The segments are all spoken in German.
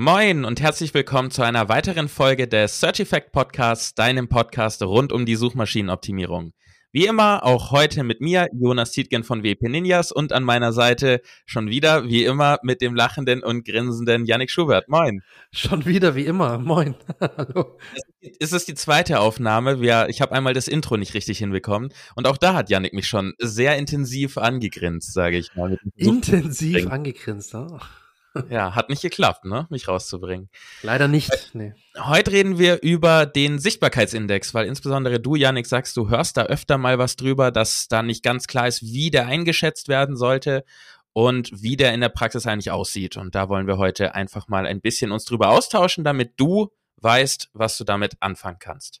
Moin und herzlich willkommen zu einer weiteren Folge des Search Effect Podcasts, deinem Podcast rund um die Suchmaschinenoptimierung. Wie immer, auch heute mit mir, Jonas Tietgen von WP Ninjas und an meiner Seite schon wieder, wie immer, mit dem lachenden und grinsenden Yannick Schubert. Moin. Schon wieder, wie immer. Moin. Hallo. Es ist die zweite Aufnahme. Wir, ich habe einmal das Intro nicht richtig hinbekommen. Und auch da hat Yannick mich schon sehr intensiv angegrinst, sage ich mal. Intensiv angegrinst, ah. Ja, hat nicht geklappt, ne, mich rauszubringen. Leider nicht. Nee. Heute reden wir über den Sichtbarkeitsindex, weil insbesondere du, Janik, sagst, du hörst da öfter mal was drüber, dass da nicht ganz klar ist, wie der eingeschätzt werden sollte und wie der in der Praxis eigentlich aussieht. Und da wollen wir heute einfach mal ein bisschen uns drüber austauschen, damit du weißt, was du damit anfangen kannst.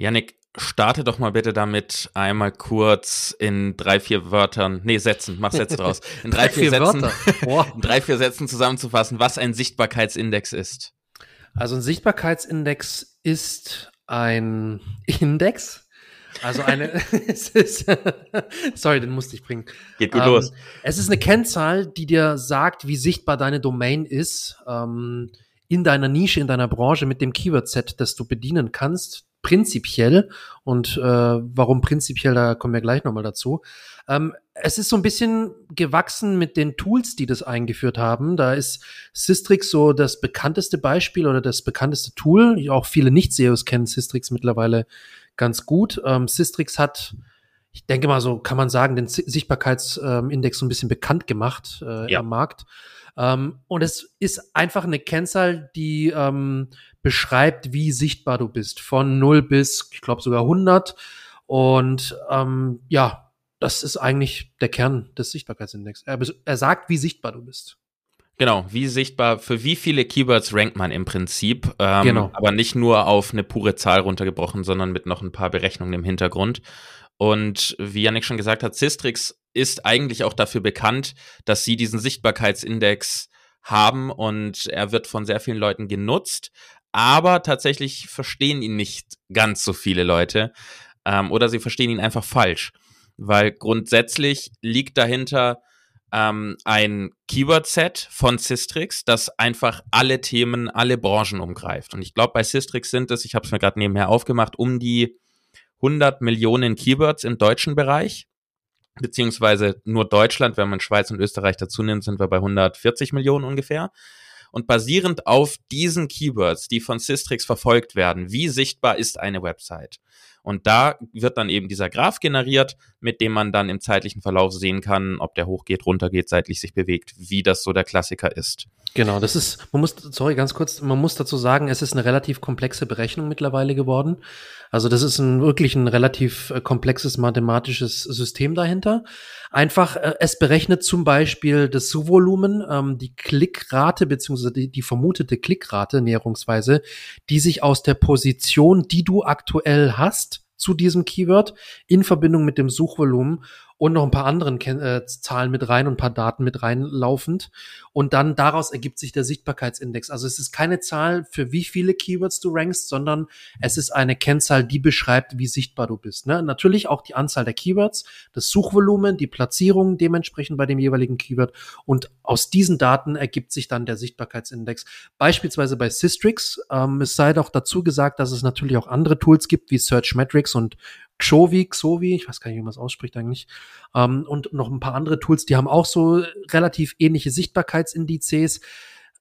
Yannick, starte doch mal bitte damit einmal kurz in drei, vier Wörtern, nee, Sätzen, mach Sätze draus, in drei, vier, Sätzen, in drei, vier Sätzen zusammenzufassen, was ein Sichtbarkeitsindex ist. Also ein Sichtbarkeitsindex ist ein Index, also eine, es ist, sorry, den musste ich bringen. Geht gut ähm, los. Es ist eine Kennzahl, die dir sagt, wie sichtbar deine Domain ist, ähm, in deiner Nische, in deiner Branche mit dem Keyword-Set, das du bedienen kannst prinzipiell und äh, warum prinzipiell, da kommen wir gleich nochmal dazu. Ähm, es ist so ein bisschen gewachsen mit den Tools, die das eingeführt haben. Da ist Systrix so das bekannteste Beispiel oder das bekannteste Tool. Auch viele Nicht-SEOs kennen Systrix mittlerweile ganz gut. Ähm, Systrix hat ich denke mal so, kann man sagen, den Sichtbarkeitsindex so ein bisschen bekannt gemacht äh, ja. am Markt. Ähm, und es ist einfach eine Kennzahl, die ähm, beschreibt, wie sichtbar du bist. Von 0 bis, ich glaube, sogar 100. Und ähm, ja, das ist eigentlich der Kern des Sichtbarkeitsindex. Er, er sagt, wie sichtbar du bist. Genau, wie sichtbar, für wie viele Keywords rankt man im Prinzip. Ähm, genau. Aber nicht nur auf eine pure Zahl runtergebrochen, sondern mit noch ein paar Berechnungen im Hintergrund. Und wie Yannick schon gesagt hat, Sistrix ist eigentlich auch dafür bekannt, dass sie diesen Sichtbarkeitsindex haben und er wird von sehr vielen Leuten genutzt, aber tatsächlich verstehen ihn nicht ganz so viele Leute ähm, oder sie verstehen ihn einfach falsch, weil grundsätzlich liegt dahinter ähm, ein Keyword-Set von Systrix, das einfach alle Themen, alle Branchen umgreift. Und ich glaube, bei Systrix sind es, ich habe es mir gerade nebenher aufgemacht, um die 100 Millionen Keywords im deutschen Bereich, beziehungsweise nur Deutschland, wenn man Schweiz und Österreich dazu nimmt, sind wir bei 140 Millionen ungefähr. Und basierend auf diesen Keywords, die von Systrix verfolgt werden, wie sichtbar ist eine Website? Und da wird dann eben dieser Graph generiert, mit dem man dann im zeitlichen Verlauf sehen kann, ob der hochgeht, runtergeht, seitlich sich bewegt, wie das so der Klassiker ist. Genau, das ist, man muss, sorry, ganz kurz, man muss dazu sagen, es ist eine relativ komplexe Berechnung mittlerweile geworden. Also das ist ein wirklich ein relativ äh, komplexes mathematisches System dahinter. Einfach, äh, es berechnet zum Beispiel das Suchvolumen, ähm, die Klickrate beziehungsweise die, die vermutete Klickrate näherungsweise, die sich aus der Position, die du aktuell hast, zu diesem Keyword in Verbindung mit dem Suchvolumen und noch ein paar anderen Ken äh, Zahlen mit rein und ein paar Daten mit reinlaufend. Und dann daraus ergibt sich der Sichtbarkeitsindex. Also es ist keine Zahl, für wie viele Keywords du rankst, sondern es ist eine Kennzahl, die beschreibt, wie sichtbar du bist. Ne? Natürlich auch die Anzahl der Keywords, das Suchvolumen, die Platzierung dementsprechend bei dem jeweiligen Keyword. Und aus diesen Daten ergibt sich dann der Sichtbarkeitsindex. Beispielsweise bei Systrix. Ähm, es sei doch dazu gesagt, dass es natürlich auch andere Tools gibt, wie Searchmetrics und Xovi, Xovi, ich weiß gar nicht, wie man es ausspricht eigentlich, ähm, und noch ein paar andere Tools, die haben auch so relativ ähnliche Sichtbarkeitsindizes.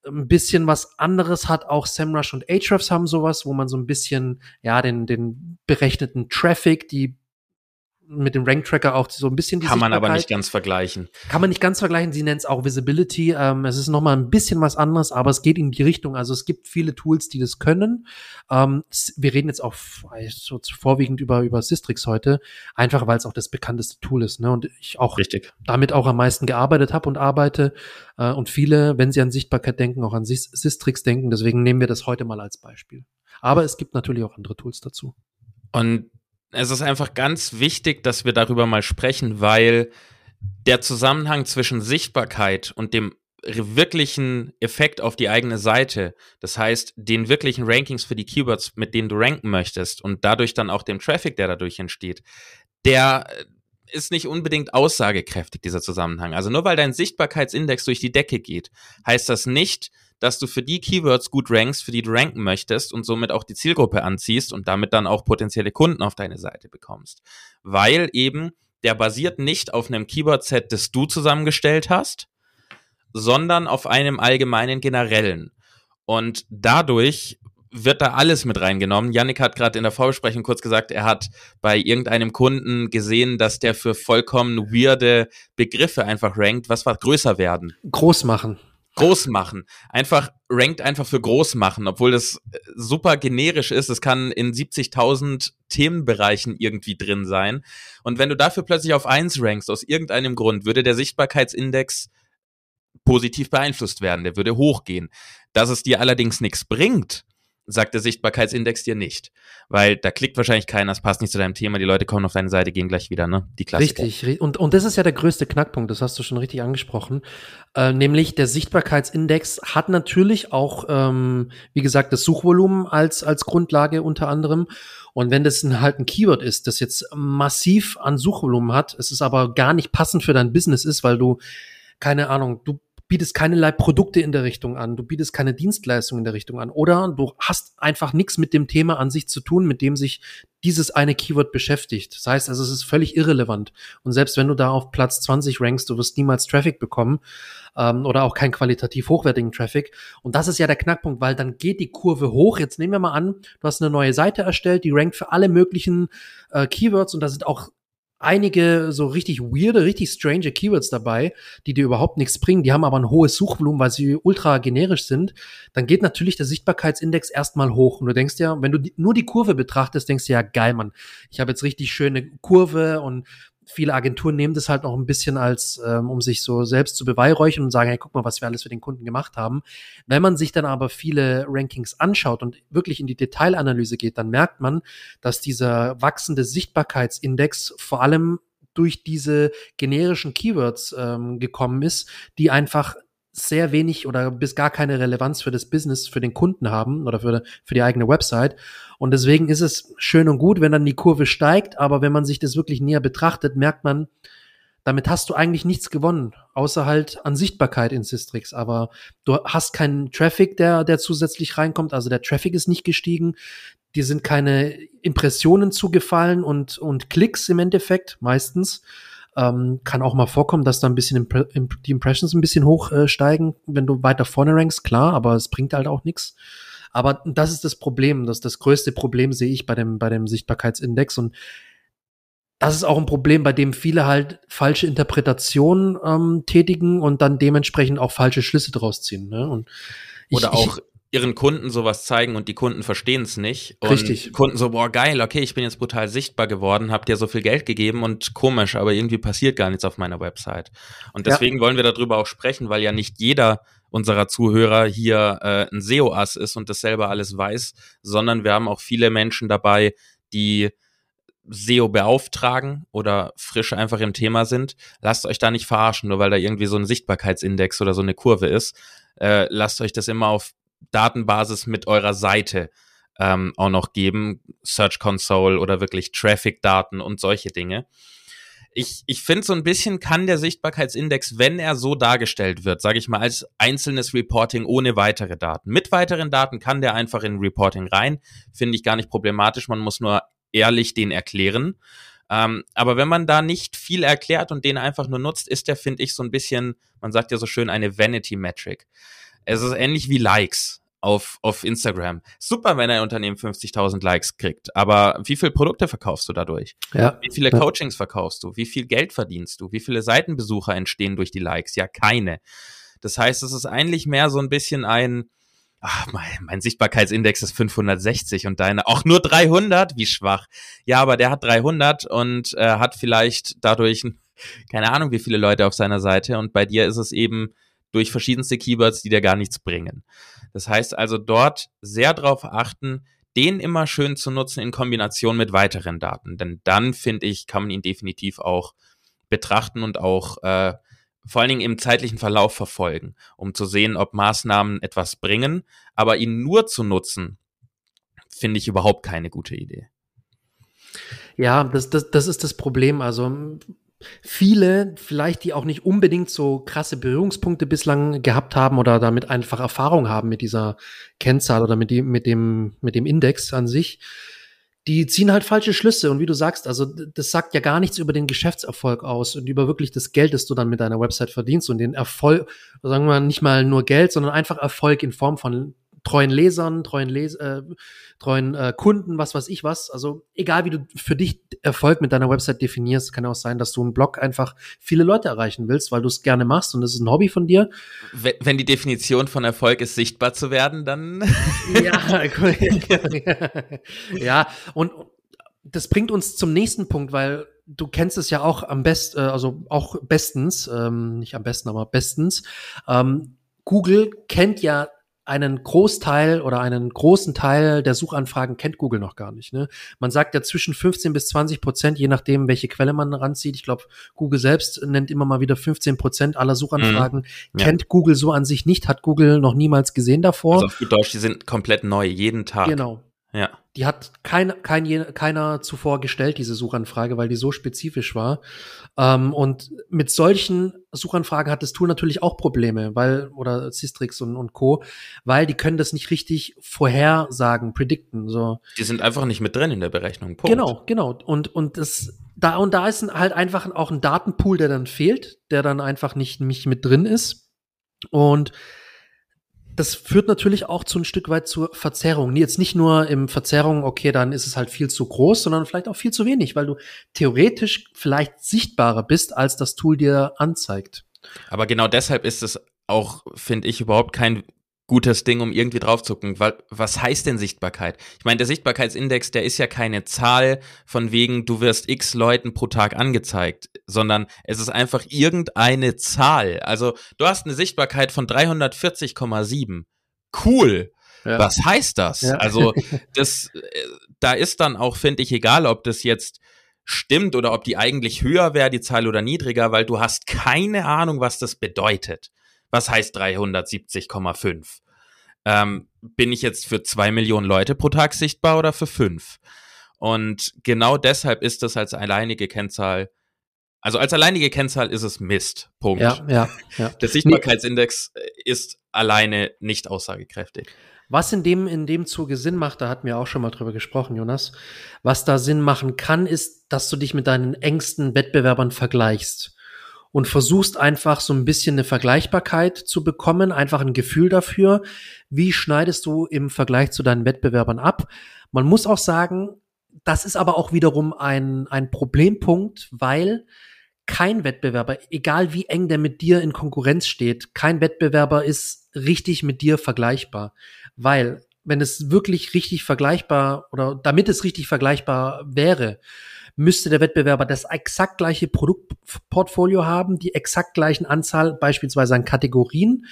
ein bisschen was anderes hat. Auch SEMrush und Ahrefs haben sowas, wo man so ein bisschen, ja, den, den berechneten Traffic, die mit dem Rank Tracker auch so ein bisschen die Kann man aber nicht ganz vergleichen. Kann man nicht ganz vergleichen. Sie nennt es auch Visibility. Ähm, es ist noch mal ein bisschen was anderes, aber es geht in die Richtung. Also es gibt viele Tools, die das können. Ähm, wir reden jetzt auch so vorwiegend über über Sistrix heute, einfach weil es auch das bekannteste Tool ist. Ne? Und ich auch Richtig. damit auch am meisten gearbeitet habe und arbeite. Äh, und viele, wenn sie an Sichtbarkeit denken, auch an Sistrix denken. Deswegen nehmen wir das heute mal als Beispiel. Aber es gibt natürlich auch andere Tools dazu. Und es ist einfach ganz wichtig, dass wir darüber mal sprechen, weil der Zusammenhang zwischen Sichtbarkeit und dem wirklichen Effekt auf die eigene Seite, das heißt den wirklichen Rankings für die Keywords, mit denen du ranken möchtest und dadurch dann auch dem Traffic, der dadurch entsteht, der ist nicht unbedingt aussagekräftig, dieser Zusammenhang. Also nur weil dein Sichtbarkeitsindex durch die Decke geht, heißt das nicht, dass du für die Keywords gut rankst, für die du ranken möchtest und somit auch die Zielgruppe anziehst und damit dann auch potenzielle Kunden auf deine Seite bekommst. Weil eben der basiert nicht auf einem Keyword-Set, das du zusammengestellt hast, sondern auf einem allgemeinen generellen. Und dadurch wird da alles mit reingenommen. Yannick hat gerade in der Vorbesprechung kurz gesagt, er hat bei irgendeinem Kunden gesehen, dass der für vollkommen weirde Begriffe einfach rankt. Was war größer werden? Groß machen groß machen. Einfach rankt einfach für groß machen, obwohl das äh, super generisch ist. Es kann in 70.000 Themenbereichen irgendwie drin sein. Und wenn du dafür plötzlich auf eins rankst, aus irgendeinem Grund, würde der Sichtbarkeitsindex positiv beeinflusst werden. Der würde hochgehen. Dass es dir allerdings nichts bringt, sagt der Sichtbarkeitsindex dir nicht. Weil da klickt wahrscheinlich keiner, das passt nicht zu deinem Thema, die Leute kommen auf deine Seite, gehen gleich wieder, ne? Die Klassiker. Richtig, und, und das ist ja der größte Knackpunkt, das hast du schon richtig angesprochen. Äh, nämlich der Sichtbarkeitsindex hat natürlich auch, ähm, wie gesagt, das Suchvolumen als, als Grundlage unter anderem. Und wenn das ein, halt ein Keyword ist, das jetzt massiv an Suchvolumen hat, es ist aber gar nicht passend für dein Business ist, weil du keine Ahnung, du bietest keinerlei Produkte in der Richtung an, du bietest keine Dienstleistungen in der Richtung an oder du hast einfach nichts mit dem Thema an sich zu tun, mit dem sich dieses eine Keyword beschäftigt. Das heißt also, es ist völlig irrelevant. Und selbst wenn du da auf Platz 20 rankst, du wirst niemals Traffic bekommen ähm, oder auch keinen qualitativ hochwertigen Traffic. Und das ist ja der Knackpunkt, weil dann geht die Kurve hoch. Jetzt nehmen wir mal an, du hast eine neue Seite erstellt, die rankt für alle möglichen äh, Keywords und da sind auch einige so richtig weirde, richtig strange Keywords dabei, die dir überhaupt nichts bringen. Die haben aber ein hohes Suchvolumen, weil sie ultra generisch sind. Dann geht natürlich der Sichtbarkeitsindex erstmal hoch. Und du denkst ja, wenn du nur die Kurve betrachtest, denkst du ja, geil, Mann, ich habe jetzt richtig schöne Kurve und viele Agenturen nehmen das halt noch ein bisschen als, ähm, um sich so selbst zu beweihräuchern und sagen, hey, guck mal, was wir alles für den Kunden gemacht haben. Wenn man sich dann aber viele Rankings anschaut und wirklich in die Detailanalyse geht, dann merkt man, dass dieser wachsende Sichtbarkeitsindex vor allem durch diese generischen Keywords ähm, gekommen ist, die einfach sehr wenig oder bis gar keine Relevanz für das Business, für den Kunden haben oder für, für die eigene Website. Und deswegen ist es schön und gut, wenn dann die Kurve steigt, aber wenn man sich das wirklich näher betrachtet, merkt man, damit hast du eigentlich nichts gewonnen, außer halt an Sichtbarkeit in Sistrix. Aber du hast keinen Traffic, der, der zusätzlich reinkommt. Also der Traffic ist nicht gestiegen. Dir sind keine Impressionen zugefallen und, und Klicks im Endeffekt, meistens. Ähm, kann auch mal vorkommen, dass da ein bisschen die Impressions ein bisschen hochsteigen, äh, wenn du weiter vorne rankst, klar, aber es bringt halt auch nichts. Aber das ist das Problem, das das größte Problem sehe ich bei dem bei dem Sichtbarkeitsindex und das ist auch ein Problem, bei dem viele halt falsche Interpretationen ähm, tätigen und dann dementsprechend auch falsche Schlüsse draus ziehen. Ne? Und ich, Oder auch ihren Kunden sowas zeigen und die Kunden verstehen es nicht. Und richtig. Kunden so, boah, geil, okay, ich bin jetzt brutal sichtbar geworden, habt ihr so viel Geld gegeben und komisch, aber irgendwie passiert gar nichts auf meiner Website. Und deswegen ja. wollen wir darüber auch sprechen, weil ja nicht jeder unserer Zuhörer hier äh, ein SEO-Ass ist und das selber alles weiß, sondern wir haben auch viele Menschen dabei, die SEO beauftragen oder frisch einfach im Thema sind. Lasst euch da nicht verarschen, nur weil da irgendwie so ein Sichtbarkeitsindex oder so eine Kurve ist. Äh, lasst euch das immer auf Datenbasis mit eurer Seite ähm, auch noch geben, Search Console oder wirklich Traffic-Daten und solche Dinge. Ich, ich finde, so ein bisschen kann der Sichtbarkeitsindex, wenn er so dargestellt wird, sage ich mal, als einzelnes Reporting ohne weitere Daten. Mit weiteren Daten kann der einfach in Reporting rein. Finde ich gar nicht problematisch. Man muss nur ehrlich den erklären. Ähm, aber wenn man da nicht viel erklärt und den einfach nur nutzt, ist der, finde ich, so ein bisschen, man sagt ja so schön, eine Vanity Metric Es ist ähnlich wie Likes auf, auf Instagram. Super, wenn ein Unternehmen 50.000 Likes kriegt, aber wie viele Produkte verkaufst du dadurch? Ja. Wie viele Coachings verkaufst du? Wie viel Geld verdienst du? Wie viele Seitenbesucher entstehen durch die Likes? Ja, keine. Das heißt, es ist eigentlich mehr so ein bisschen ein, ach, mein, mein Sichtbarkeitsindex ist 560 und deine auch nur 300, wie schwach. Ja, aber der hat 300 und äh, hat vielleicht dadurch keine Ahnung, wie viele Leute auf seiner Seite und bei dir ist es eben durch verschiedenste Keywords, die dir gar nichts bringen. Das heißt also dort sehr darauf achten, den immer schön zu nutzen in Kombination mit weiteren Daten. Denn dann, finde ich, kann man ihn definitiv auch betrachten und auch äh, vor allen Dingen im zeitlichen Verlauf verfolgen, um zu sehen, ob Maßnahmen etwas bringen. Aber ihn nur zu nutzen, finde ich überhaupt keine gute Idee. Ja, das, das, das ist das Problem. Also viele, vielleicht die auch nicht unbedingt so krasse Berührungspunkte bislang gehabt haben oder damit einfach Erfahrung haben mit dieser Kennzahl oder mit dem, mit dem, mit dem Index an sich, die ziehen halt falsche Schlüsse. Und wie du sagst, also das sagt ja gar nichts über den Geschäftserfolg aus und über wirklich das Geld, das du dann mit deiner Website verdienst und den Erfolg, sagen wir mal, nicht mal nur Geld, sondern einfach Erfolg in Form von treuen Lesern, treuen, Les äh, treuen äh, Kunden, was weiß ich was. Also egal, wie du für dich Erfolg mit deiner Website definierst, kann auch sein, dass du einen Blog einfach viele Leute erreichen willst, weil du es gerne machst und es ist ein Hobby von dir. Wenn, wenn die Definition von Erfolg ist, sichtbar zu werden, dann. ja, ja, und das bringt uns zum nächsten Punkt, weil du kennst es ja auch am besten, äh, also auch bestens, ähm, nicht am besten, aber bestens. Ähm, Google kennt ja einen Großteil oder einen großen Teil der Suchanfragen kennt Google noch gar nicht. Ne? Man sagt ja zwischen 15 bis 20 Prozent, je nachdem, welche Quelle man ranzieht. Ich glaube, Google selbst nennt immer mal wieder 15 Prozent aller Suchanfragen. Mhm. Kennt Google so an sich nicht, hat Google noch niemals gesehen davor. Also auf Deutsch, die sind komplett neu, jeden Tag. Genau. Ja. Die hat kein, kein, keiner zuvor gestellt, diese Suchanfrage, weil die so spezifisch war. Ähm, und mit solchen Suchanfragen hat das Tool natürlich auch Probleme, weil, oder Systrix und, und Co., weil die können das nicht richtig vorhersagen, predikten. So. Die sind einfach nicht mit drin in der Berechnung. Punkt. Genau, genau. Und, und das, da, und da ist halt einfach auch ein Datenpool, der dann fehlt, der dann einfach nicht, nicht mit drin ist. Und das führt natürlich auch zu ein Stück weit zur Verzerrung. Jetzt nicht nur im Verzerrung, okay, dann ist es halt viel zu groß, sondern vielleicht auch viel zu wenig, weil du theoretisch vielleicht sichtbarer bist, als das Tool dir anzeigt. Aber genau deshalb ist es auch, finde ich, überhaupt kein gutes Ding, um irgendwie drauf zu gucken. Weil, was heißt denn Sichtbarkeit? Ich meine, der Sichtbarkeitsindex, der ist ja keine Zahl von wegen, du wirst x Leuten pro Tag angezeigt, sondern es ist einfach irgendeine Zahl. Also, du hast eine Sichtbarkeit von 340,7. Cool. Ja. Was heißt das? Ja. Also, das, äh, da ist dann auch, finde ich, egal, ob das jetzt stimmt oder ob die eigentlich höher wäre, die Zahl oder niedriger, weil du hast keine Ahnung, was das bedeutet. Was heißt 370,5? Ähm, bin ich jetzt für zwei Millionen Leute pro Tag sichtbar oder für fünf? Und genau deshalb ist das als alleinige Kennzahl, also als alleinige Kennzahl ist es Mist. Punkt. Ja, ja, ja. Der Sichtbarkeitsindex ist alleine nicht aussagekräftig. Was in dem, in dem Zuge Sinn macht, da hatten wir auch schon mal drüber gesprochen, Jonas. Was da Sinn machen kann, ist, dass du dich mit deinen engsten Wettbewerbern vergleichst und versuchst einfach so ein bisschen eine Vergleichbarkeit zu bekommen, einfach ein Gefühl dafür, wie schneidest du im Vergleich zu deinen Wettbewerbern ab. Man muss auch sagen, das ist aber auch wiederum ein, ein Problempunkt, weil kein Wettbewerber, egal wie eng der mit dir in Konkurrenz steht, kein Wettbewerber ist richtig mit dir vergleichbar. Weil, wenn es wirklich richtig vergleichbar oder damit es richtig vergleichbar wäre, müsste der Wettbewerber das exakt gleiche Produktportfolio haben, die exakt gleichen Anzahl beispielsweise an Kategorien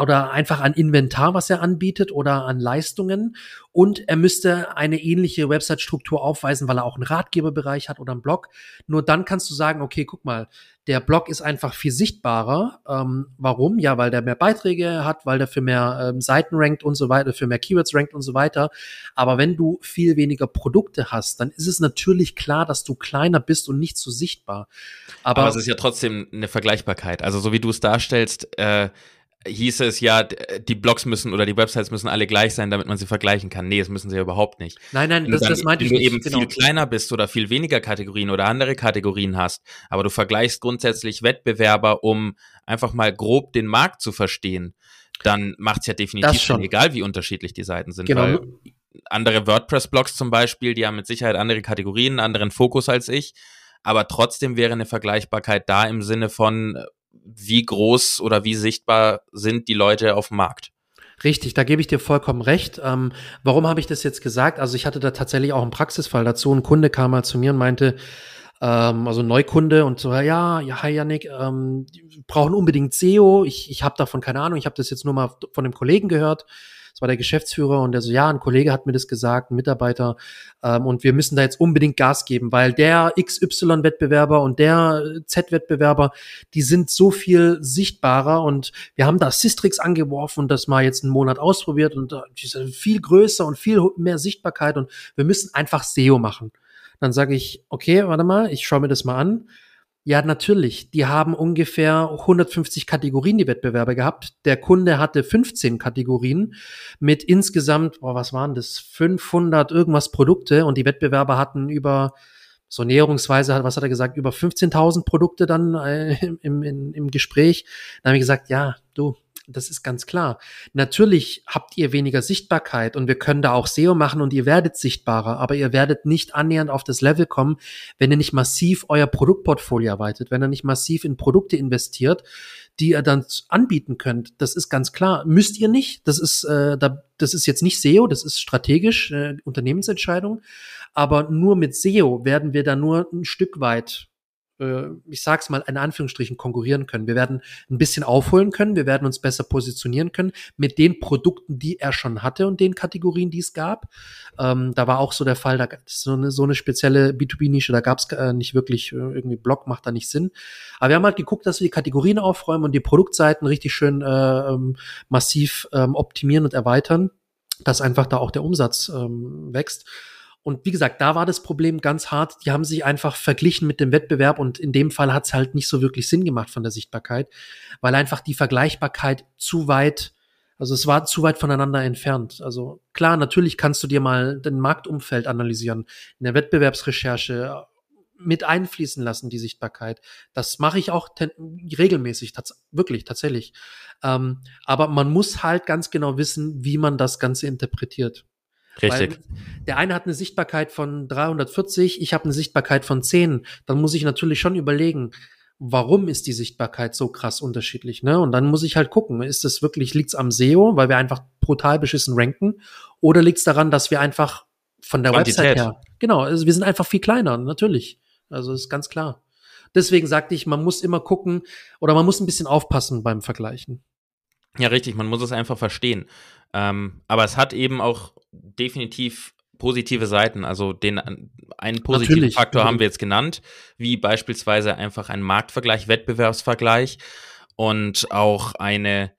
oder einfach an Inventar, was er anbietet oder an Leistungen. Und er müsste eine ähnliche Website-Struktur aufweisen, weil er auch einen Ratgeberbereich hat oder einen Blog. Nur dann kannst du sagen, okay, guck mal, der Blog ist einfach viel sichtbarer. Ähm, warum? Ja, weil der mehr Beiträge hat, weil der für mehr ähm, Seiten rankt und so weiter, für mehr Keywords rankt und so weiter. Aber wenn du viel weniger Produkte hast, dann ist es natürlich klar, dass du kleiner bist und nicht so sichtbar. Aber, Aber es ist ja trotzdem eine Vergleichbarkeit. Also so wie du es darstellst, äh, hieß es ja, die Blogs müssen oder die Websites müssen alle gleich sein, damit man sie vergleichen kann. Nee, das müssen sie ja überhaupt nicht. Nein, nein, das, dann, das meinte ich nicht. Wenn du eben genau. viel kleiner bist oder viel weniger Kategorien oder andere Kategorien hast, aber du vergleichst grundsätzlich Wettbewerber, um einfach mal grob den Markt zu verstehen, dann macht es ja definitiv schon egal, wie unterschiedlich die Seiten sind. Genau. Andere WordPress-Blogs zum Beispiel, die haben mit Sicherheit andere Kategorien, einen anderen Fokus als ich. Aber trotzdem wäre eine Vergleichbarkeit da im Sinne von, wie groß oder wie sichtbar sind die Leute auf dem Markt. Richtig, da gebe ich dir vollkommen recht. Ähm, warum habe ich das jetzt gesagt? Also ich hatte da tatsächlich auch einen Praxisfall dazu. Ein Kunde kam mal zu mir und meinte, ähm, also Neukunde und so, ja, ja, hi Yannick, ähm, brauchen unbedingt SEO. Ich, ich habe davon keine Ahnung, ich habe das jetzt nur mal von dem Kollegen gehört. Das war der Geschäftsführer und der so, ja, ein Kollege hat mir das gesagt, ein Mitarbeiter, ähm, und wir müssen da jetzt unbedingt Gas geben, weil der XY-Wettbewerber und der Z-Wettbewerber, die sind so viel sichtbarer und wir haben da Systrix angeworfen und das mal jetzt einen Monat ausprobiert und äh, die sind viel größer und viel mehr Sichtbarkeit und wir müssen einfach SEO machen. Dann sage ich, okay, warte mal, ich schaue mir das mal an. Ja, natürlich. Die haben ungefähr 150 Kategorien, die Wettbewerber gehabt. Der Kunde hatte 15 Kategorien mit insgesamt, boah, was waren das? 500 irgendwas Produkte und die Wettbewerber hatten über, so näherungsweise, was hat er gesagt, über 15.000 Produkte dann äh, im, im, im Gespräch. Dann habe ich gesagt, ja, du, das ist ganz klar. Natürlich habt ihr weniger Sichtbarkeit und wir können da auch SEO machen und ihr werdet sichtbarer, aber ihr werdet nicht annähernd auf das Level kommen, wenn ihr nicht massiv euer Produktportfolio erweitert, wenn ihr nicht massiv in Produkte investiert, die ihr dann anbieten könnt. Das ist ganz klar. Müsst ihr nicht. Das ist, äh, da, das ist jetzt nicht SEO, das ist strategisch, äh, Unternehmensentscheidung. Aber nur mit SEO werden wir da nur ein Stück weit äh, ich sag's mal, in Anführungsstrichen konkurrieren können. Wir werden ein bisschen aufholen können, wir werden uns besser positionieren können mit den Produkten, die er schon hatte und den Kategorien, die es gab. Ähm, da war auch so der Fall, da so eine, so eine spezielle B2B-Nische, da gab's äh, nicht wirklich äh, irgendwie Blog, macht da nicht Sinn. Aber wir haben halt geguckt, dass wir die Kategorien aufräumen und die Produktseiten richtig schön äh, ähm, massiv ähm, optimieren und erweitern, dass einfach da auch der Umsatz ähm, wächst. Und wie gesagt, da war das Problem ganz hart. Die haben sich einfach verglichen mit dem Wettbewerb und in dem Fall hat es halt nicht so wirklich Sinn gemacht von der Sichtbarkeit, weil einfach die Vergleichbarkeit zu weit, also es war zu weit voneinander entfernt. Also klar, natürlich kannst du dir mal den Marktumfeld analysieren, in der Wettbewerbsrecherche mit einfließen lassen, die Sichtbarkeit. Das mache ich auch regelmäßig, tats wirklich, tatsächlich. Ähm, aber man muss halt ganz genau wissen, wie man das Ganze interpretiert. Richtig. Weil der eine hat eine Sichtbarkeit von 340, ich habe eine Sichtbarkeit von 10. Dann muss ich natürlich schon überlegen, warum ist die Sichtbarkeit so krass unterschiedlich, ne? Und dann muss ich halt gucken, ist das wirklich, liegt's am SEO, weil wir einfach brutal beschissen ranken, oder liegt's daran, dass wir einfach von der Quantität. Website her, genau, also wir sind einfach viel kleiner, natürlich. Also ist ganz klar. Deswegen sagte ich, man muss immer gucken oder man muss ein bisschen aufpassen beim Vergleichen. Ja, richtig, man muss es einfach verstehen. Ähm, aber es hat eben auch definitiv positive Seiten. Also den einen positiven Natürlich. Faktor haben wir jetzt genannt, wie beispielsweise einfach ein Marktvergleich, Wettbewerbsvergleich und auch eine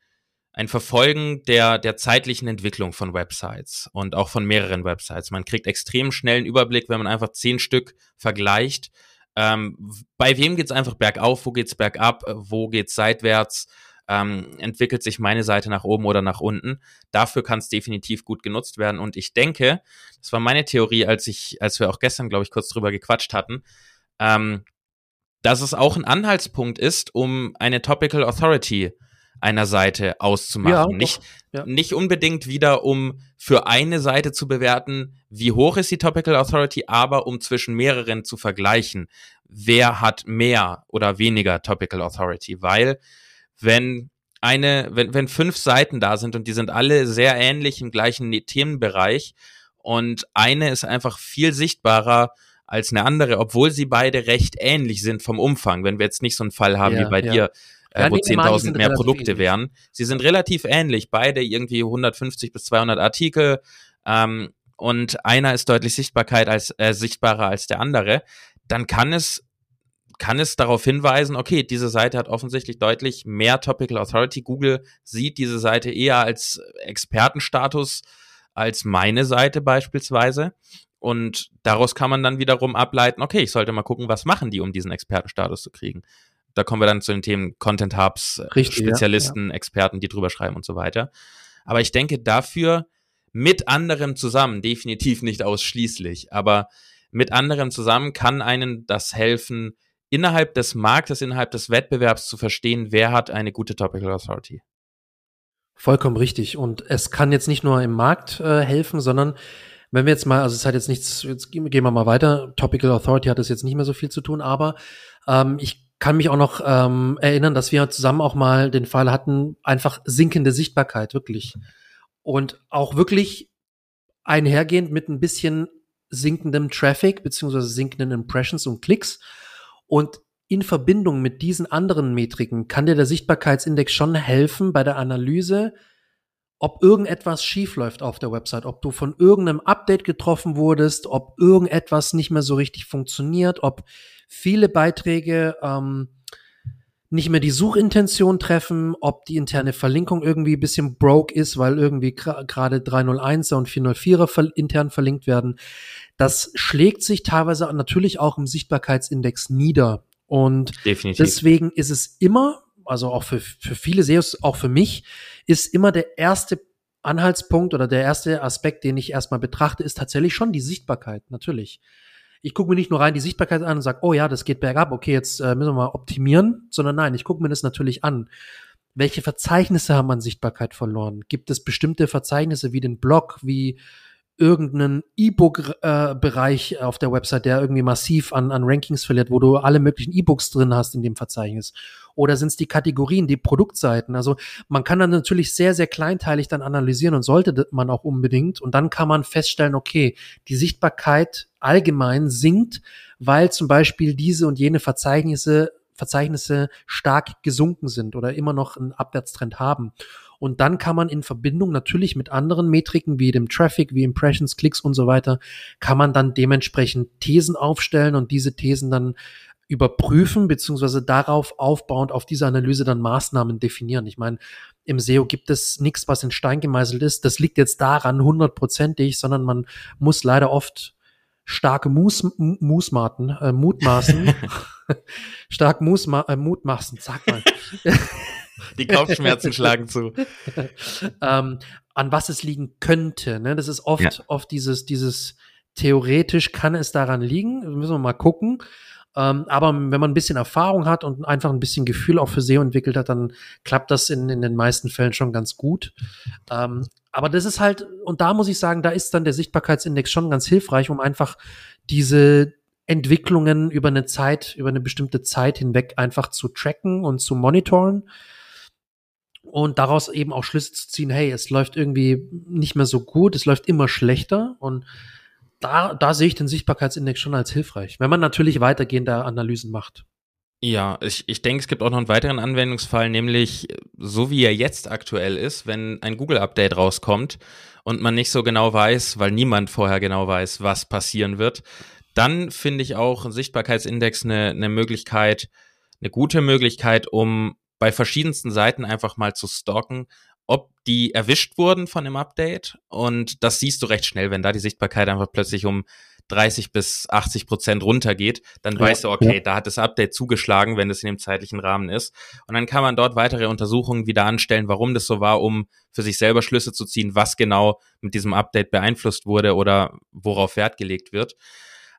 ein Verfolgen der, der zeitlichen Entwicklung von Websites und auch von mehreren Websites. Man kriegt extrem schnellen Überblick, wenn man einfach zehn Stück vergleicht. Ähm, bei wem geht's einfach bergauf, wo geht's bergab, wo geht's seitwärts? Ähm, entwickelt sich meine Seite nach oben oder nach unten. Dafür kann es definitiv gut genutzt werden. Und ich denke, das war meine Theorie, als ich, als wir auch gestern, glaube ich, kurz drüber gequatscht hatten, ähm, dass es auch ein Anhaltspunkt ist, um eine Topical Authority einer Seite auszumachen. Ja, nicht, ja. nicht unbedingt wieder, um für eine Seite zu bewerten, wie hoch ist die Topical Authority, aber um zwischen mehreren zu vergleichen, wer hat mehr oder weniger Topical Authority, weil wenn eine, wenn, wenn fünf Seiten da sind und die sind alle sehr ähnlich im gleichen Themenbereich und eine ist einfach viel sichtbarer als eine andere, obwohl sie beide recht ähnlich sind vom Umfang. Wenn wir jetzt nicht so einen Fall haben ja, wie bei ja. dir, äh, wo 10.000 mehr Produkte ähnlich. wären. Sie sind relativ ähnlich, beide irgendwie 150 bis 200 Artikel ähm, und einer ist deutlich Sichtbarkeit als, äh, sichtbarer als der andere. Dann kann es kann es darauf hinweisen, okay, diese Seite hat offensichtlich deutlich mehr Topical Authority. Google sieht diese Seite eher als Expertenstatus als meine Seite beispielsweise. Und daraus kann man dann wiederum ableiten, okay, ich sollte mal gucken, was machen die, um diesen Expertenstatus zu kriegen. Da kommen wir dann zu den Themen Content Hubs, Richtig, Spezialisten, ja, ja. Experten, die drüber schreiben und so weiter. Aber ich denke dafür mit anderem zusammen, definitiv nicht ausschließlich, aber mit anderem zusammen kann einen das helfen, innerhalb des Marktes, innerhalb des Wettbewerbs zu verstehen, wer hat eine gute Topical Authority. Vollkommen richtig. Und es kann jetzt nicht nur im Markt äh, helfen, sondern wenn wir jetzt mal, also es hat jetzt nichts, jetzt gehen wir mal weiter. Topical Authority hat das jetzt nicht mehr so viel zu tun, aber ähm, ich kann mich auch noch ähm, erinnern, dass wir zusammen auch mal den Fall hatten, einfach sinkende Sichtbarkeit, wirklich. Und auch wirklich einhergehend mit ein bisschen sinkendem Traffic, beziehungsweise sinkenden Impressions und Klicks. Und in Verbindung mit diesen anderen Metriken kann dir der Sichtbarkeitsindex schon helfen bei der Analyse, ob irgendetwas schiefläuft auf der Website, ob du von irgendeinem Update getroffen wurdest, ob irgendetwas nicht mehr so richtig funktioniert, ob viele Beiträge ähm, nicht mehr die Suchintention treffen, ob die interne Verlinkung irgendwie ein bisschen broke ist, weil irgendwie gerade 301er und 404er ver intern verlinkt werden. Das schlägt sich teilweise natürlich auch im Sichtbarkeitsindex nieder. Und Definitiv. deswegen ist es immer, also auch für, für viele SEOs, auch für mich, ist immer der erste Anhaltspunkt oder der erste Aspekt, den ich erstmal betrachte, ist tatsächlich schon die Sichtbarkeit, natürlich. Ich gucke mir nicht nur rein die Sichtbarkeit an und sage, oh ja, das geht bergab, okay, jetzt äh, müssen wir mal optimieren, sondern nein, ich gucke mir das natürlich an. Welche Verzeichnisse haben an Sichtbarkeit verloren? Gibt es bestimmte Verzeichnisse wie den Blog, wie irgendeinen E-Book-Bereich äh, auf der Website, der irgendwie massiv an, an Rankings verliert, wo du alle möglichen E-Books drin hast in dem Verzeichnis? Oder sind es die Kategorien, die Produktseiten? Also man kann dann natürlich sehr, sehr kleinteilig dann analysieren und sollte man auch unbedingt. Und dann kann man feststellen, okay, die Sichtbarkeit allgemein sinkt, weil zum Beispiel diese und jene Verzeichnisse Verzeichnisse stark gesunken sind oder immer noch einen Abwärtstrend haben. Und dann kann man in Verbindung natürlich mit anderen Metriken wie dem Traffic, wie Impressions, Klicks und so weiter, kann man dann dementsprechend Thesen aufstellen und diese Thesen dann überprüfen, beziehungsweise darauf aufbauend auf diese Analyse dann Maßnahmen definieren. Ich meine, im SEO gibt es nichts, was in Stein gemeißelt ist. Das liegt jetzt daran hundertprozentig, sondern man muss leider oft starke Mus, Musmaten, äh, Mutmaßen, stark Musma, äh, Mutmaßen, sag mal. Die Kopfschmerzen schlagen zu. ähm, an was es liegen könnte. Ne? Das ist oft, ja. oft dieses, dieses theoretisch kann es daran liegen. Müssen wir mal gucken. Ähm, aber wenn man ein bisschen Erfahrung hat und einfach ein bisschen Gefühl auch für SEO entwickelt hat, dann klappt das in, in den meisten Fällen schon ganz gut. Ähm, aber das ist halt, und da muss ich sagen, da ist dann der Sichtbarkeitsindex schon ganz hilfreich, um einfach diese Entwicklungen über eine Zeit, über eine bestimmte Zeit hinweg einfach zu tracken und zu monitoren und daraus eben auch Schlüsse zu ziehen, hey, es läuft irgendwie nicht mehr so gut, es läuft immer schlechter und da, da sehe ich den Sichtbarkeitsindex schon als hilfreich, wenn man natürlich weitergehende Analysen macht. Ja, ich, ich denke, es gibt auch noch einen weiteren Anwendungsfall, nämlich so wie er jetzt aktuell ist, wenn ein Google-Update rauskommt und man nicht so genau weiß, weil niemand vorher genau weiß, was passieren wird, dann finde ich auch ein Sichtbarkeitsindex eine, eine Möglichkeit, eine gute Möglichkeit, um bei verschiedensten Seiten einfach mal zu stalken, ob die erwischt wurden von dem Update. Und das siehst du recht schnell, wenn da die Sichtbarkeit einfach plötzlich um 30 bis 80 Prozent runtergeht, dann ja, weißt du, okay, ja. da hat das Update zugeschlagen, wenn es in dem zeitlichen Rahmen ist. Und dann kann man dort weitere Untersuchungen wieder anstellen, warum das so war, um für sich selber Schlüsse zu ziehen, was genau mit diesem Update beeinflusst wurde oder worauf Wert gelegt wird.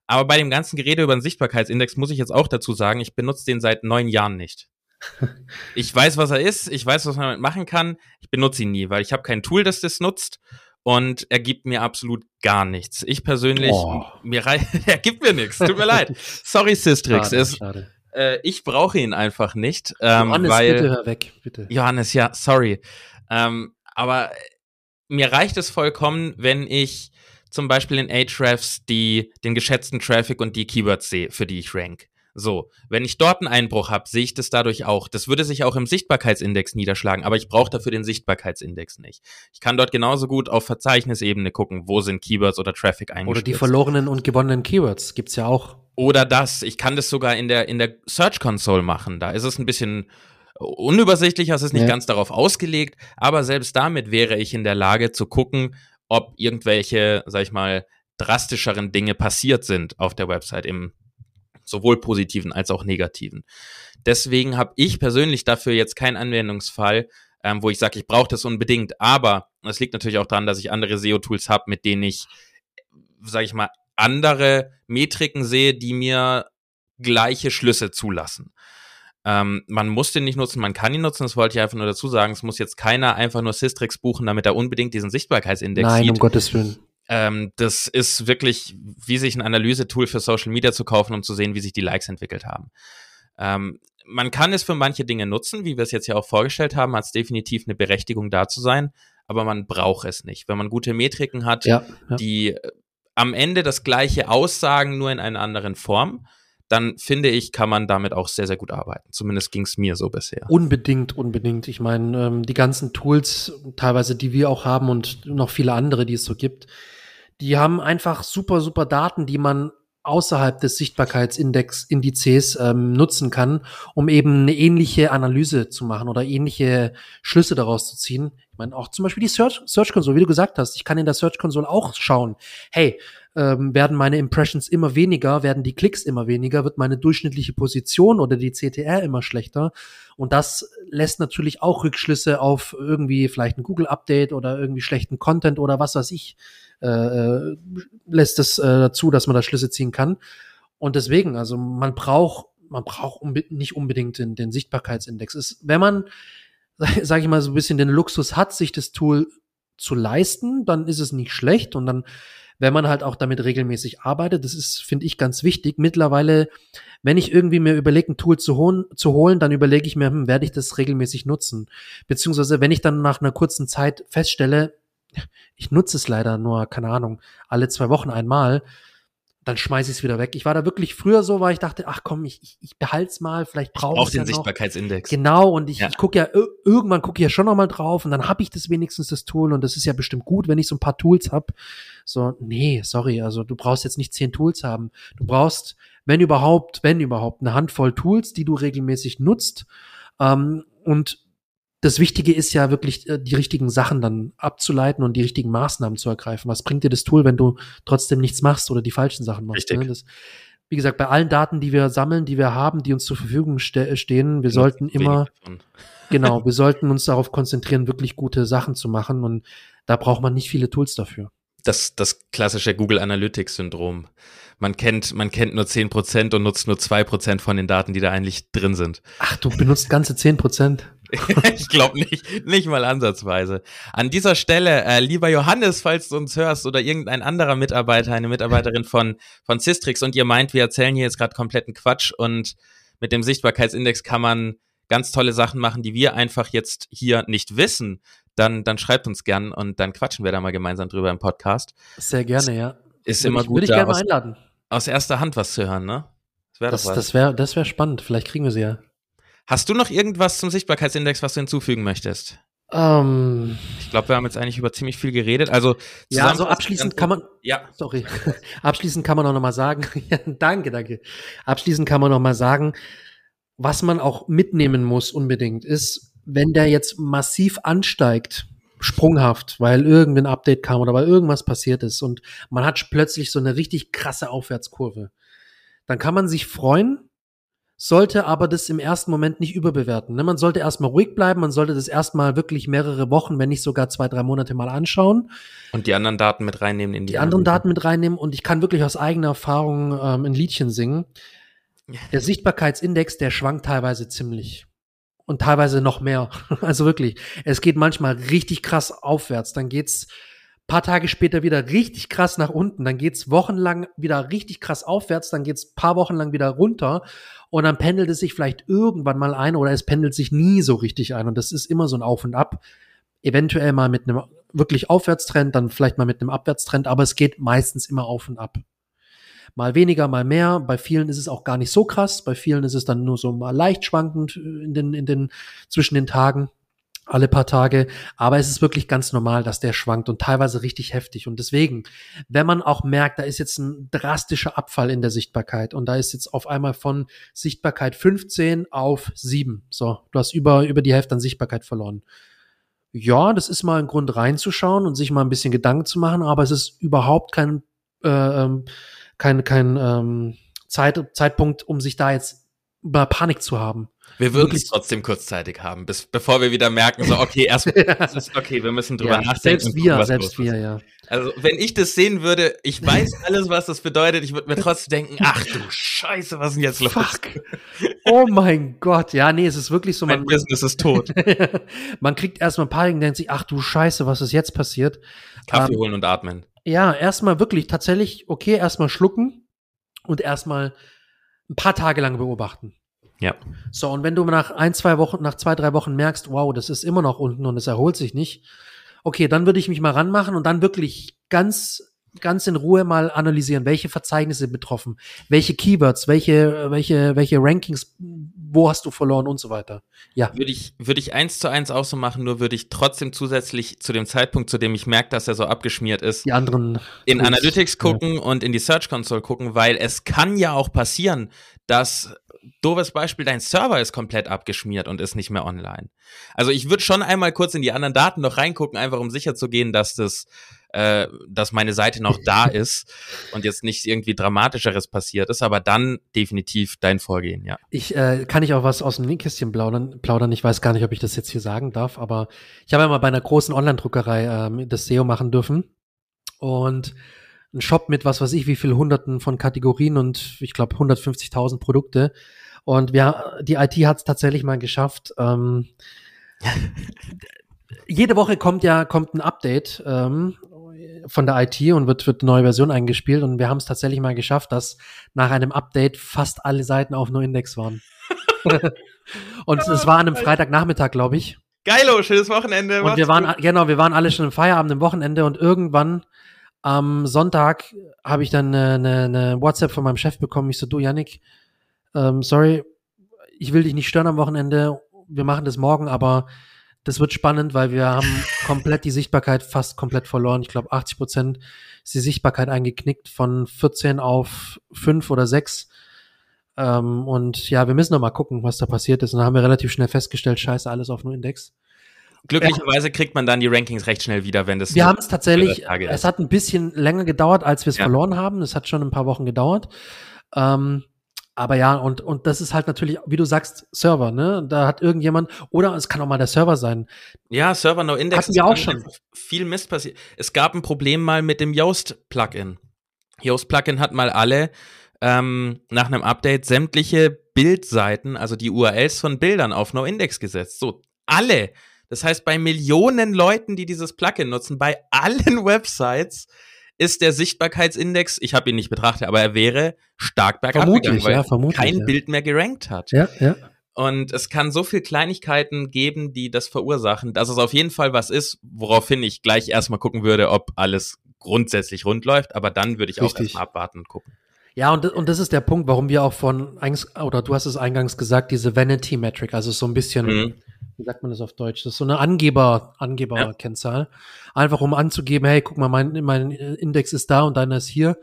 Aber bei dem ganzen Gerede über den Sichtbarkeitsindex muss ich jetzt auch dazu sagen, ich benutze den seit neun Jahren nicht. Ich weiß, was er ist, ich weiß, was man damit machen kann. Ich benutze ihn nie, weil ich habe kein Tool, das das nutzt und er gibt mir absolut gar nichts. Ich persönlich, oh. mir er gibt mir nichts. Tut mir leid. Sorry, Sistrix. Schade, es, schade. Äh, ich brauche ihn einfach nicht. Ähm, Johannes, weil, bitte hör weg, bitte. Johannes, ja, sorry. Ähm, aber mir reicht es vollkommen, wenn ich zum Beispiel in Ahrefs die, den geschätzten Traffic und die Keywords sehe, für die ich rank. So, wenn ich dort einen Einbruch habe, sehe ich das dadurch auch. Das würde sich auch im Sichtbarkeitsindex niederschlagen, aber ich brauche dafür den Sichtbarkeitsindex nicht. Ich kann dort genauso gut auf Verzeichnisebene gucken, wo sind Keywords oder Traffic eingestellt. Oder die verlorenen und gewonnenen Keywords gibt's ja auch. Oder das. Ich kann das sogar in der, in der Search Console machen. Da ist es ein bisschen unübersichtlicher, es ist nicht ja. ganz darauf ausgelegt, aber selbst damit wäre ich in der Lage zu gucken, ob irgendwelche, sag ich mal, drastischeren Dinge passiert sind auf der Website im sowohl positiven als auch negativen. Deswegen habe ich persönlich dafür jetzt keinen Anwendungsfall, ähm, wo ich sage, ich brauche das unbedingt. Aber es liegt natürlich auch daran, dass ich andere SEO-Tools habe, mit denen ich, sage ich mal, andere Metriken sehe, die mir gleiche Schlüsse zulassen. Ähm, man muss den nicht nutzen, man kann ihn nutzen, das wollte ich einfach nur dazu sagen. Es muss jetzt keiner einfach nur Systrix buchen, damit er unbedingt diesen Sichtbarkeitsindex Nein, sieht. um Gottes Willen. Ähm, das ist wirklich, wie sich ein Analysetool für Social Media zu kaufen, um zu sehen, wie sich die Likes entwickelt haben. Ähm, man kann es für manche Dinge nutzen, wie wir es jetzt ja auch vorgestellt haben, hat es definitiv eine Berechtigung da zu sein, aber man braucht es nicht. Wenn man gute Metriken hat, Ja, ja. die äh, am Ende das gleiche aussagen, nur in einer anderen Form, dann finde ich, kann man damit auch sehr, sehr gut arbeiten. Zumindest ging es mir so bisher. Unbedingt, unbedingt. Ich meine, ähm, die ganzen Tools, teilweise die wir auch haben und noch viele andere, die es so gibt, die haben einfach super, super Daten, die man außerhalb des Sichtbarkeitsindex Indizes ähm, nutzen kann, um eben eine ähnliche Analyse zu machen oder ähnliche Schlüsse daraus zu ziehen. Ich meine, auch zum Beispiel die Search, Search Console, wie du gesagt hast, ich kann in der Search Console auch schauen, hey, ähm, werden meine Impressions immer weniger, werden die Klicks immer weniger, wird meine durchschnittliche Position oder die CTR immer schlechter. Und das lässt natürlich auch Rückschlüsse auf irgendwie vielleicht ein Google-Update oder irgendwie schlechten Content oder was weiß ich, äh, äh, lässt es äh, dazu, dass man da Schlüsse ziehen kann. Und deswegen, also man braucht, man braucht unbe nicht unbedingt den, den Sichtbarkeitsindex. Ist, wenn man, sage ich mal, so ein bisschen den Luxus hat, sich das Tool zu leisten, dann ist es nicht schlecht und dann wenn man halt auch damit regelmäßig arbeitet. Das ist, finde ich, ganz wichtig. Mittlerweile, wenn ich irgendwie mir überlege, ein Tool zu, holen, zu holen, dann überlege ich mir, hm, werde ich das regelmäßig nutzen? Beziehungsweise, wenn ich dann nach einer kurzen Zeit feststelle, ich nutze es leider nur, keine Ahnung, alle zwei Wochen einmal, dann schmeiße ich es wieder weg. Ich war da wirklich früher so, weil ich dachte, ach komm, ich, ich, ich behalte es mal, vielleicht brauche Auch ich den ja noch. Sichtbarkeitsindex. Genau, und ich, Ja. ich gucke ja, ir- irgendwann gucke ich ja schon noch mal drauf und dann habe ich das wenigstens, das Tool, und das ist ja bestimmt gut, wenn ich so ein paar Tools hab. So, nee, sorry, also du brauchst jetzt nicht zehn Tools haben. Du brauchst, wenn überhaupt, wenn überhaupt, eine Handvoll Tools, die du regelmäßig nutzt. Ähm, und das Wichtige ist ja wirklich, äh, die richtigen Sachen dann abzuleiten und die richtigen Maßnahmen zu ergreifen. Was bringt dir das Tool, wenn du trotzdem nichts machst oder die falschen Sachen machst? Richtig. Ne? Das, wie gesagt, bei allen Daten, die wir sammeln, die wir haben, die uns zur Verfügung ste stehen, wir sollten Wenig immer, genau, wir sollten uns darauf konzentrieren, wirklich gute Sachen zu machen und da braucht man nicht viele Tools dafür. Das, das klassische Google Analytics Syndrom. Man kennt, man kennt nur 10% und nutzt nur 2% von den Daten, die da eigentlich drin sind. Ach, du benutzt ganze 10 Prozent. ich glaube nicht, nicht mal ansatzweise. An dieser Stelle, äh, lieber Johannes, falls du uns hörst oder irgendein anderer Mitarbeiter, eine Mitarbeiterin von, von Systrix und ihr meint, wir erzählen hier jetzt gerade kompletten Quatsch und mit dem Sichtbarkeitsindex kann man ganz tolle Sachen machen, die wir einfach jetzt hier nicht wissen, dann, dann schreibt uns gern und dann quatschen wir da mal gemeinsam drüber im Podcast. Sehr gerne, ja. Ist immer ich, gut, Würde ich da gerne mal aus, einladen. aus erster Hand was zu hören, ne? Das wäre Das, das wäre das wär spannend. Vielleicht kriegen wir sie ja. Hast du noch irgendwas zum Sichtbarkeitsindex, was du hinzufügen möchtest? Ähm, Ich glaube, wir haben jetzt eigentlich über ziemlich viel geredet. Also ja, so abschließend kann man, Ja, sorry, abschließend kann man auch noch mal sagen, ja, danke, danke. Abschließend kann man noch mal sagen, was man auch mitnehmen muss unbedingt ist, wenn der jetzt massiv ansteigt, sprunghaft, weil irgendein Update kam oder weil irgendwas passiert ist und man hat plötzlich so eine richtig krasse Aufwärtskurve, dann kann man sich freuen, sollte aber das im ersten Moment nicht überbewerten. Ne? Man sollte erstmal ruhig bleiben, man sollte das erstmal wirklich mehrere Wochen, wenn nicht sogar zwei, drei Monate mal anschauen und die anderen Daten mit reinnehmen in die, die anderen. Daten mit reinnehmen und ich kann wirklich aus eigener Erfahrung ähm, ein Liedchen singen. Der Sichtbarkeitsindex, der schwankt teilweise ziemlich. Und teilweise noch mehr. Also wirklich. Es geht manchmal richtig krass aufwärts. Dann geht's paar Tage später wieder richtig krass nach unten. Dann geht's wochenlang wieder richtig krass aufwärts. Dann geht's paar Wochen lang wieder runter. Und dann pendelt es sich vielleicht irgendwann mal ein oder es pendelt sich nie so richtig ein. Und das ist immer so ein Auf und Ab. Eventuell mal mit einem wirklich Aufwärtstrend, dann vielleicht mal mit einem Abwärtstrend, aber es geht meistens immer auf und ab. Mal weniger, mal mehr. Bei vielen ist es auch gar nicht so krass. Bei vielen ist es dann nur so mal leicht schwankend in den, in den, zwischen den Tagen, alle paar Tage. Aber es ist wirklich ganz normal, dass der schwankt und teilweise richtig heftig. Und deswegen, wenn man auch merkt, da ist jetzt ein drastischer Abfall in der Sichtbarkeit und da ist jetzt auf einmal von Sichtbarkeit 15 auf 7. So, du hast über, über die Hälfte an Sichtbarkeit verloren. Ja, das ist mal ein Grund reinzuschauen und sich mal ein bisschen Gedanken zu machen, aber es ist überhaupt kein, äh, ähm, kein, kein ähm, Zeit, Zeitpunkt, um sich da jetzt mal Panik zu haben. Wir würden es trotzdem kurzzeitig haben, bis, bevor wir wieder merken, so, okay, erst, ja. okay, wir müssen drüber ja, nachdenken. Selbst wir, selbst wir, ja. Also, wenn ich das sehen würde, ich weiß alles, was das bedeutet, ich würde mir trotzdem denken, ach du Scheiße, was ist denn jetzt los? Fuck. Oh mein Gott, ja, nee, es ist wirklich so. Mein man, Business ist tot. man kriegt erstmal paar und denkt sich, ach du Scheiße, was ist jetzt passiert? Kaffee ähm, holen und atmen. Ja, erstmal wirklich tatsächlich, okay, erstmal schlucken und erstmal ein paar Tage lang beobachten. Ja. So, und wenn du nach ein, zwei Wochen, nach zwei, drei Wochen merkst, wow, das ist immer noch unten und es erholt sich nicht, okay, dann würde ich mich mal ranmachen und dann wirklich ganz ganz in Ruhe mal analysieren, welche Verzeichnisse betroffen, welche Keywords, welche, welche, welche Rankings, wo hast du verloren und so weiter. Ja. Würde ich, würde ich eins zu eins auch so machen, nur würde ich trotzdem zusätzlich zu dem Zeitpunkt, zu dem ich merke, dass er so abgeschmiert ist, die anderen in Analytics gucken ja. und in die Search Console gucken, weil es kann ja auch passieren, dass doofes Beispiel, dein Server ist komplett abgeschmiert und ist nicht mehr online. Also ich würde schon einmal kurz in die anderen Daten noch reingucken, einfach um sicher zu gehen, dass das, äh, dass meine Seite noch da ist und jetzt nichts irgendwie Dramatischeres passiert ist, aber dann definitiv dein Vorgehen, ja. Ich äh, kann ich auch was aus dem Linkkästchen plaudern, plaudern. Ich weiß gar nicht, ob ich das jetzt hier sagen darf, aber ich habe ja mal bei einer großen Online-Druckerei ähm, das SEO machen dürfen und ein Shop mit was weiß ich, wie viel Hunderten von Kategorien und ich glaube 150.000 Produkte. Und wir, die IT hat es tatsächlich mal geschafft. Ähm, jede Woche kommt ja kommt ein Update ähm, von der IT und wird wird eine neue Version eingespielt und wir haben es tatsächlich mal geschafft, dass nach einem Update fast alle Seiten auf nur Index waren. und es war an einem Freitagnachmittag, glaube ich. Geilo, schönes Wochenende. Und wir waren, gut. genau, wir waren alle schon im Feierabend im Wochenende und irgendwann am Sonntag habe ich dann eine, eine, eine WhatsApp von meinem Chef bekommen. Ich so, du Yannick, ähm, sorry, ich will dich nicht stören am Wochenende. Wir machen das morgen, aber das wird spannend, weil wir haben komplett die Sichtbarkeit fast komplett verloren. Ich glaube, 80 Prozent ist die Sichtbarkeit eingeknickt von 14 auf 5 oder 6. Ähm, und ja, wir müssen noch mal gucken, was da passiert ist. Und dann haben wir relativ schnell festgestellt, scheiße, alles auf nur Index. Glücklicherweise kriegt man dann die Rankings recht schnell wieder, wenn das. Wir haben es tatsächlich, es hat ein bisschen länger gedauert, als wir es ja. verloren haben. Es hat schon ein paar Wochen gedauert. Ähm, aber ja, und, und das ist halt natürlich, wie du sagst, Server, ne? Da hat irgendjemand, oder es kann auch mal der Server sein. Ja, Server No Index. Hatten wir auch schon. Viel Mist passiert. Es gab ein Problem mal mit dem Yoast-Plugin. Yoast-Plugin hat mal alle ähm, nach einem Update sämtliche Bildseiten, also die URLs von Bildern auf No Index gesetzt. So, alle. Das heißt, bei Millionen Leuten, die dieses Plugin nutzen, bei allen Websites ist der Sichtbarkeitsindex, ich habe ihn nicht betrachtet, aber er wäre stark bergab vermutlich, gegangen, weil ja, kein ja. Bild mehr gerankt hat. Ja, ja. Und es kann so viel Kleinigkeiten geben, die das verursachen, dass es auf jeden Fall was ist, woraufhin ich gleich erstmal gucken würde, ob alles grundsätzlich rund läuft, aber dann würde ich Richtig. auch erstmal abwarten und gucken. Ja, und, und das ist der Punkt, warum wir auch von, oder du hast es eingangs gesagt, diese Vanity Metric, also so ein bisschen, mhm. Wie sagt man das auf Deutsch? Das ist so eine Angeber, Angeber-Kennzahl. Ja. Einfach um anzugeben, hey, guck mal, mein, mein Index ist da und deiner ist hier.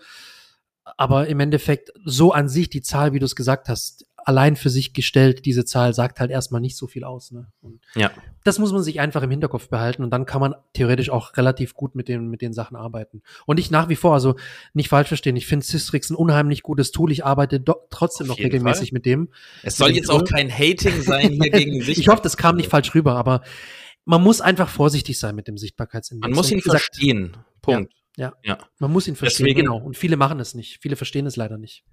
Aber im Endeffekt, so an sich die Zahl, wie du es gesagt hast, allein für sich gestellt, diese Zahl sagt halt erstmal nicht so viel aus. Ne? Und ja. Das muss man sich einfach im Hinterkopf behalten und dann kann man theoretisch auch relativ gut mit den, mit den Sachen arbeiten. Und ich nach wie vor, also nicht falsch verstehen, ich finde Systrix ein unheimlich gutes Tool. Ich arbeite trotzdem Auf noch regelmäßig Fall. mit dem. Es soll jetzt Tool. auch kein Hating sein hier gegen sich. Ich hoffe, das kam nicht falsch rüber, aber man muss einfach vorsichtig sein mit dem Sichtbarkeitsindex. Man muss ihn gesagt, verstehen. Punkt. Ja, ja, ja. Man muss ihn verstehen, Deswegen, genau. Und viele machen es nicht. Viele verstehen es leider nicht.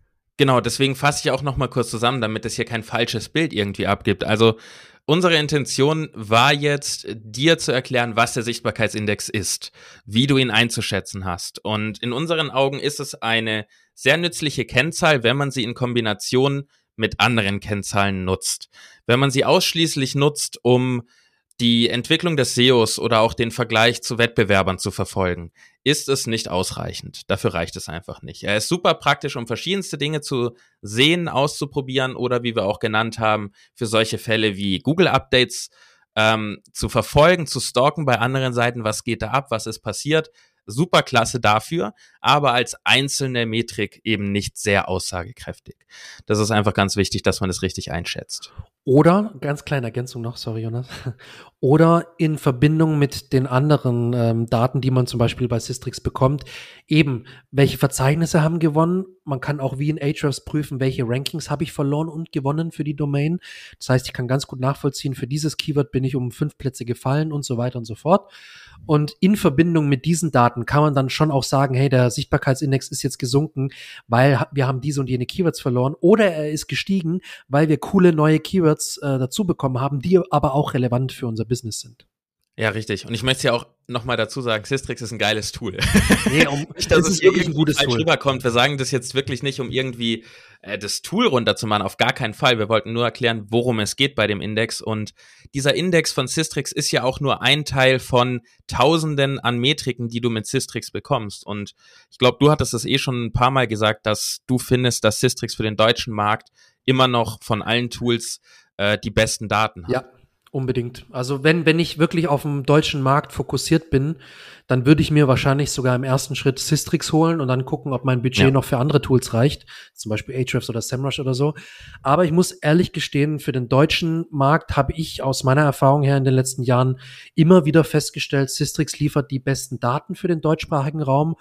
Genau, deswegen fasse ich auch noch mal kurz zusammen, damit es hier kein falsches Bild irgendwie abgibt. Also unsere Intention war jetzt, dir zu erklären, was der Sichtbarkeitsindex ist, wie du ihn einzuschätzen hast. Und in unseren Augen ist es eine sehr nützliche Kennzahl, wenn man sie in Kombination mit anderen Kennzahlen nutzt. Wenn man sie ausschließlich nutzt, um die Entwicklung des SEOs oder auch den Vergleich zu Wettbewerbern zu verfolgen, ist es nicht ausreichend. Dafür reicht es einfach nicht. Er ist super praktisch, um verschiedenste Dinge zu sehen, auszuprobieren oder wie wir auch genannt haben, für solche Fälle wie Google Updates ähm, zu verfolgen, zu stalken bei anderen Seiten, was geht da ab, was ist passiert. Super klasse dafür, aber als einzelne Metrik eben nicht sehr aussagekräftig. Das ist einfach ganz wichtig, dass man das richtig einschätzt. Oder, ganz kleine Ergänzung noch, sorry Jonas, oder in Verbindung mit den anderen ähm, Daten, die man zum Beispiel bei Systrix bekommt, eben, welche Verzeichnisse haben gewonnen. Man kann auch wie in Ahrefs prüfen, welche Rankings habe ich verloren und gewonnen für die Domain. Das heißt, ich kann ganz gut nachvollziehen, für dieses Keyword bin ich um fünf Plätze gefallen und so weiter und so fort. Und in Verbindung mit diesen Daten kann man dann schon auch sagen, hey, der Sichtbarkeitsindex ist jetzt gesunken, weil wir haben diese und jene Keywords verloren. Oder er ist gestiegen, weil wir coole neue Keywords äh, dazu bekommen haben, die aber auch relevant für unser Business sind. Ja, richtig. Und ich möchte ja auch nochmal dazu sagen, Systrix ist ein geiles Tool. Nee, um, nicht, dass es ist wirklich ein gutes Tool. rüberkommt. Wir sagen das jetzt wirklich nicht, um irgendwie äh, das Tool runterzumachen. Auf gar keinen Fall. Wir wollten nur erklären, worum es geht bei dem Index. Und dieser Index von Systrix ist ja auch nur ein Teil von Tausenden an Metriken, die du mit Systrix bekommst. Und ich glaube, du hattest es eh schon ein paar Mal gesagt, dass du findest, dass Systrix für den deutschen Markt immer noch von allen Tools äh, die besten Daten hat. Ja. Unbedingt. Also wenn, wenn ich wirklich auf dem deutschen Markt fokussiert bin, dann würde ich mir wahrscheinlich sogar im ersten Schritt Systrix holen und dann gucken, ob mein Budget ja. noch für andere Tools reicht, zum Beispiel Ahrefs oder SEMrush oder so. Aber ich muss ehrlich gestehen, für den deutschen Markt habe ich aus meiner Erfahrung her in den letzten Jahren immer wieder festgestellt, Systrix liefert die besten Daten für den deutschsprachigen Raum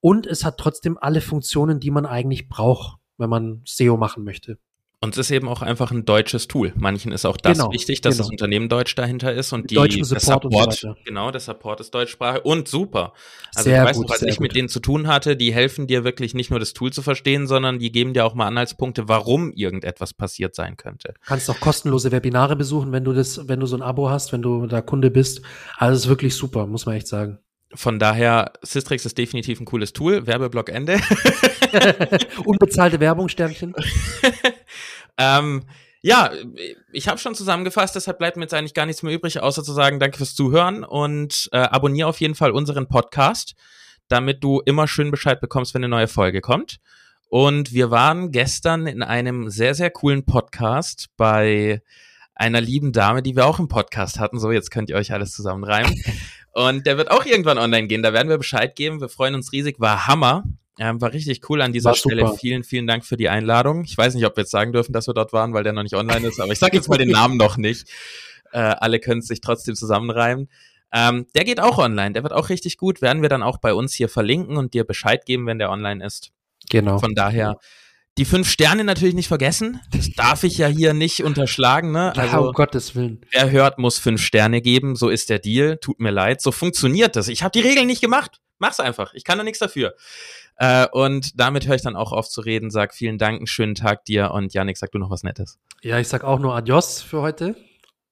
und es hat trotzdem alle Funktionen, die man eigentlich braucht, wenn man SEO machen möchte. Und es ist eben auch einfach ein deutsches Tool. Manchen ist auch das genau, wichtig, dass genau. das Unternehmen deutsch dahinter ist und die, die Support, Support so genau, der Support ist deutschsprachig und super. Also sehr ich weiß gut, noch, was ich gut. mit denen zu tun hatte, die helfen dir wirklich nicht nur das Tool zu verstehen, sondern die geben dir auch mal Anhaltspunkte, warum irgendetwas passiert sein könnte. Kannst auch kostenlose Webinare besuchen, wenn du das, wenn du so ein Abo hast, wenn du da Kunde bist. Also es ist wirklich super, muss man echt sagen. Von daher, Systrix ist definitiv ein cooles Tool. Werbeblock Ende. Unbezahlte Werbung, Sternchen. Ähm, ja, ich habe schon zusammengefasst, deshalb bleibt mir jetzt eigentlich gar nichts mehr übrig, außer zu sagen, danke fürs Zuhören und äh, abonniere auf jeden Fall unseren Podcast, damit du immer schön Bescheid bekommst, wenn eine neue Folge kommt. Und wir waren gestern in einem sehr, sehr coolen Podcast bei einer lieben Dame, die wir auch im Podcast hatten. So, jetzt könnt ihr euch alles zusammenreimen. Und der wird auch irgendwann online gehen. Da werden wir Bescheid geben. Wir freuen uns riesig. War Hammer. Ähm, war richtig cool an dieser war Stelle. Super. Vielen, vielen Dank für die Einladung. Ich weiß nicht, ob wir jetzt sagen dürfen, dass wir dort waren, weil der noch nicht online ist, aber ich sage jetzt mal den Namen noch nicht. Äh, alle können sich trotzdem zusammenreimen. Ähm, der geht auch online, der wird auch richtig gut. Werden wir dann auch bei uns hier verlinken und dir Bescheid geben, wenn der online ist. Genau. Von daher die fünf Sterne natürlich nicht vergessen. Das darf ich ja hier nicht unterschlagen. Ne? Also, ja, um Gottes Willen. Wer hört, muss fünf Sterne geben. So ist der Deal. Tut mir leid. So funktioniert das. Ich habe die Regeln nicht gemacht. Mach's einfach. Ich kann da nichts dafür. Äh, und damit höre ich dann auch auf zu reden. Sag vielen Dank, einen schönen Tag dir und Janik, sag du noch was Nettes. Ja, ich sag auch nur Adios für heute.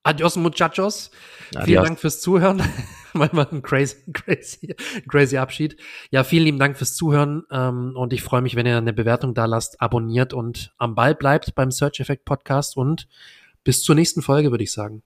Adios, Muchachos. Adios. Vielen Dank fürs Zuhören. Manchmal ein crazy, crazy, crazy Abschied. Ja, vielen lieben Dank fürs Zuhören. Ähm, und ich freue mich, wenn ihr eine Bewertung da lasst, abonniert und am Ball bleibt beim Search Effect Podcast. Und bis zur nächsten Folge, würde ich sagen.